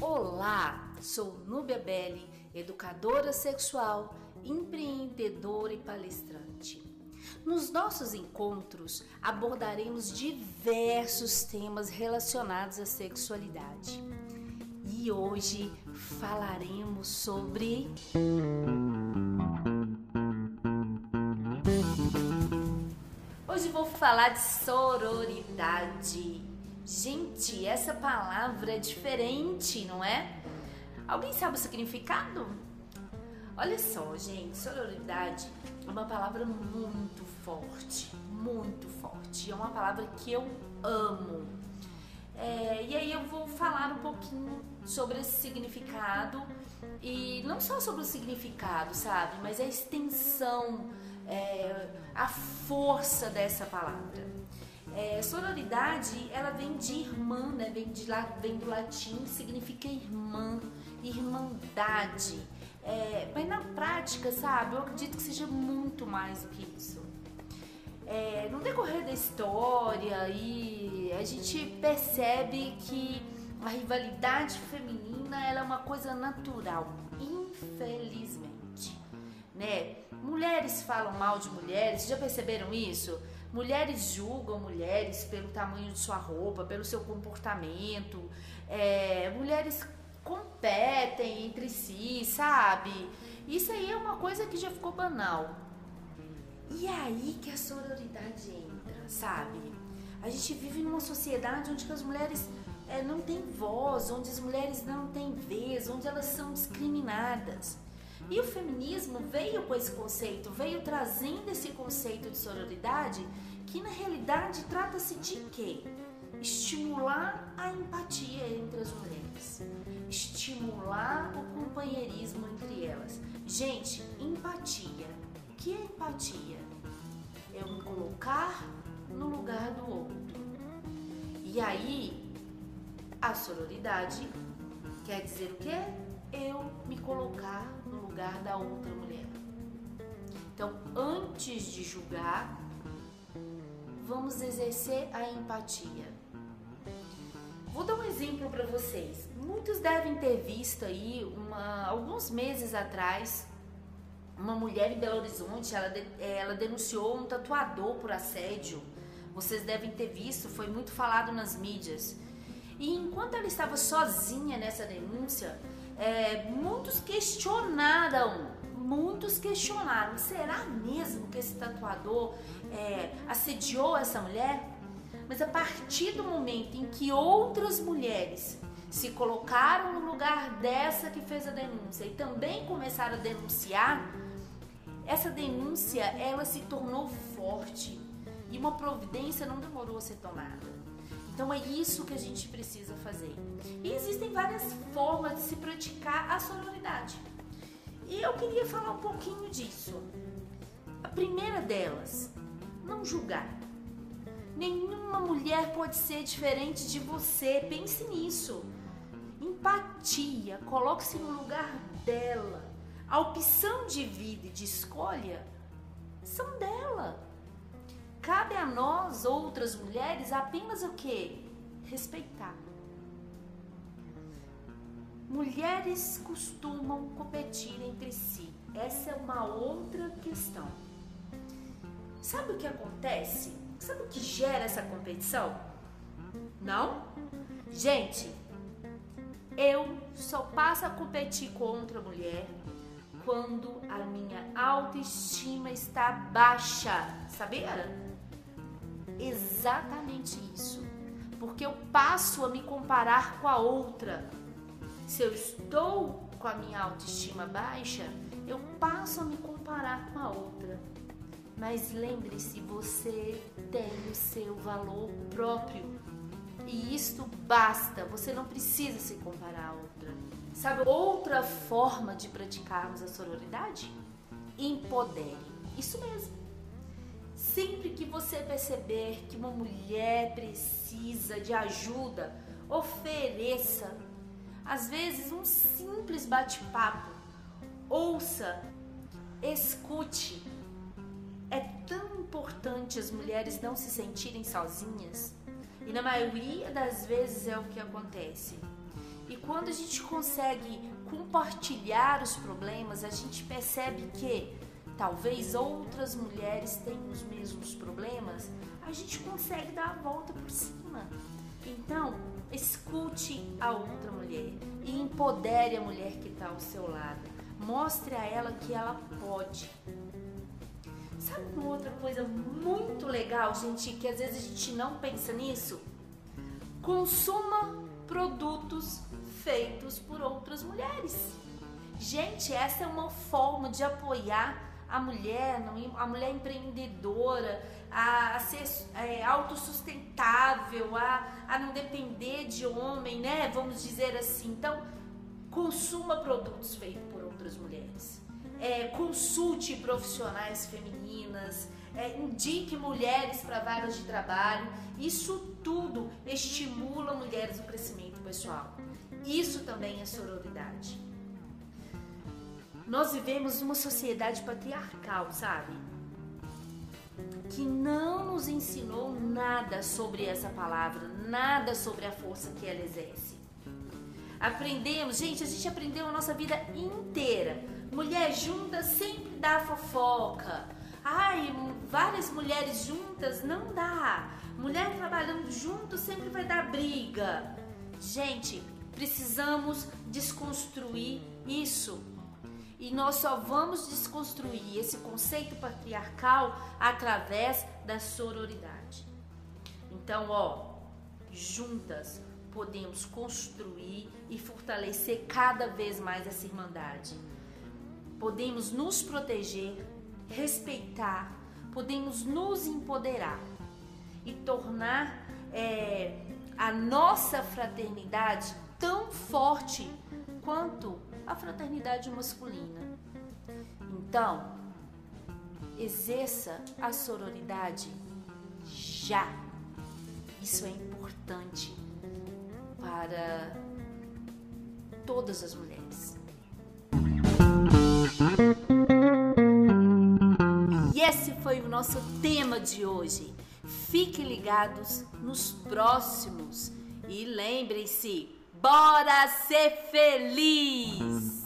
Olá, sou Núbia Belli, educadora sexual, empreendedora e palestrante. Nos nossos encontros abordaremos diversos temas relacionados à sexualidade. E hoje falaremos sobre. Hoje vou falar de sororidade. Gente, essa palavra é diferente, não é? Alguém sabe o significado? Olha só, gente, sororidade é uma palavra muito forte, muito forte. É uma palavra que eu amo. É, e aí eu vou falar um pouquinho sobre esse significado e não só sobre o significado, sabe, mas a extensão, é, a força dessa palavra. É, ela vem de irmã, né? Vem, de, vem do latim, significa irmã, irmandade. É, mas na prática, sabe, eu acredito que seja muito mais do que isso. É, no decorrer da história, e a gente percebe que a rivalidade feminina ela é uma coisa natural, infelizmente. Né? Mulheres falam mal de mulheres, já perceberam isso? Mulheres julgam mulheres pelo tamanho de sua roupa, pelo seu comportamento. É, mulheres competem entre si, sabe? Isso aí é uma coisa que já ficou banal. E é aí que a sororidade entra, sabe? A gente vive numa sociedade onde as mulheres é, não têm voz, onde as mulheres não têm vez, onde elas são discriminadas. E o feminismo veio com esse conceito, veio trazendo esse conceito de sororidade, que na realidade trata-se de quê? Estimular a empatia entre as mulheres, estimular o companheirismo entre elas. Gente, empatia. O que é empatia? É me colocar no lugar do outro. E aí, a sororidade quer dizer o quê? Eu me colocar lugar da outra mulher. Então, antes de julgar, vamos exercer a empatia. Vou dar um exemplo para vocês. Muitos devem ter visto aí, uma, alguns meses atrás, uma mulher em Belo Horizonte, ela, ela denunciou um tatuador por assédio. Vocês devem ter visto, foi muito falado nas mídias. E enquanto ela estava sozinha nessa denúncia, é, muitos questionaram, muitos questionaram, será mesmo que esse tatuador é, assediou essa mulher? Mas a partir do momento em que outras mulheres se colocaram no lugar dessa que fez a denúncia e também começaram a denunciar, essa denúncia ela se tornou forte e uma providência não demorou a ser tomada. Então é isso que a gente precisa fazer. E existem várias formas de se praticar a sororidade. E eu queria falar um pouquinho disso. A primeira delas, não julgar. Nenhuma mulher pode ser diferente de você. Pense nisso. Empatia, coloque-se no lugar dela a opção de vida e de escolha são dela. Cabe a nós, outras mulheres, apenas o que? Respeitar. Mulheres costumam competir entre si. Essa é uma outra questão. Sabe o que acontece? Sabe o que gera essa competição? Não? Gente, eu só passo a competir com outra mulher quando a minha autoestima está baixa, sabia? Exatamente isso. Porque eu passo a me comparar com a outra. Se eu estou com a minha autoestima baixa, eu passo a me comparar com a outra. Mas lembre-se, você tem o seu valor próprio. E isto basta, você não precisa se comparar a outra. Sabe outra forma de praticarmos a sororidade? Empodere. Isso mesmo. Sempre que você perceber que uma mulher precisa de ajuda, ofereça. Às vezes, um simples bate-papo. Ouça, escute. É tão importante as mulheres não se sentirem sozinhas. E na maioria das vezes é o que acontece. E quando a gente consegue compartilhar os problemas, a gente percebe que talvez outras mulheres tenham os mesmos problemas, a gente consegue dar a volta por cima. Então, escute a outra mulher e empodere a mulher que está ao seu lado. Mostre a ela que ela pode. Sabe uma outra coisa muito legal, gente, que às vezes a gente não pensa nisso? Consuma produtos feitos por outras mulheres. Gente, essa é uma forma de apoiar a mulher, a mulher empreendedora, a, a ser é, autossustentável, a, a não depender de homem, né? Vamos dizer assim. Então, consuma produtos feitos por outras mulheres. É, consulte profissionais femininas, é, indique mulheres para vagas de trabalho. Isso tudo estimula mulheres no crescimento pessoal. Isso também é sororidade. Nós vivemos uma sociedade patriarcal, sabe? Que não nos ensinou nada sobre essa palavra, nada sobre a força que ela exerce. Aprendemos, gente, a gente aprendeu a nossa vida inteira. Mulher junta sempre dá fofoca. Ai, várias mulheres juntas não dá. Mulher trabalhando junto sempre vai dar briga. Gente, precisamos desconstruir isso. E nós só vamos desconstruir esse conceito patriarcal através da sororidade. Então, ó, juntas podemos construir e fortalecer cada vez mais essa irmandade. Podemos nos proteger, respeitar, podemos nos empoderar e tornar é, a nossa fraternidade tão forte quanto a fraternidade masculina. Então, exerça a sororidade já. Isso é importante para todas as mulheres. E esse foi o nosso tema de hoje. Fiquem ligados nos próximos e lembrem-se Bora ser feliz!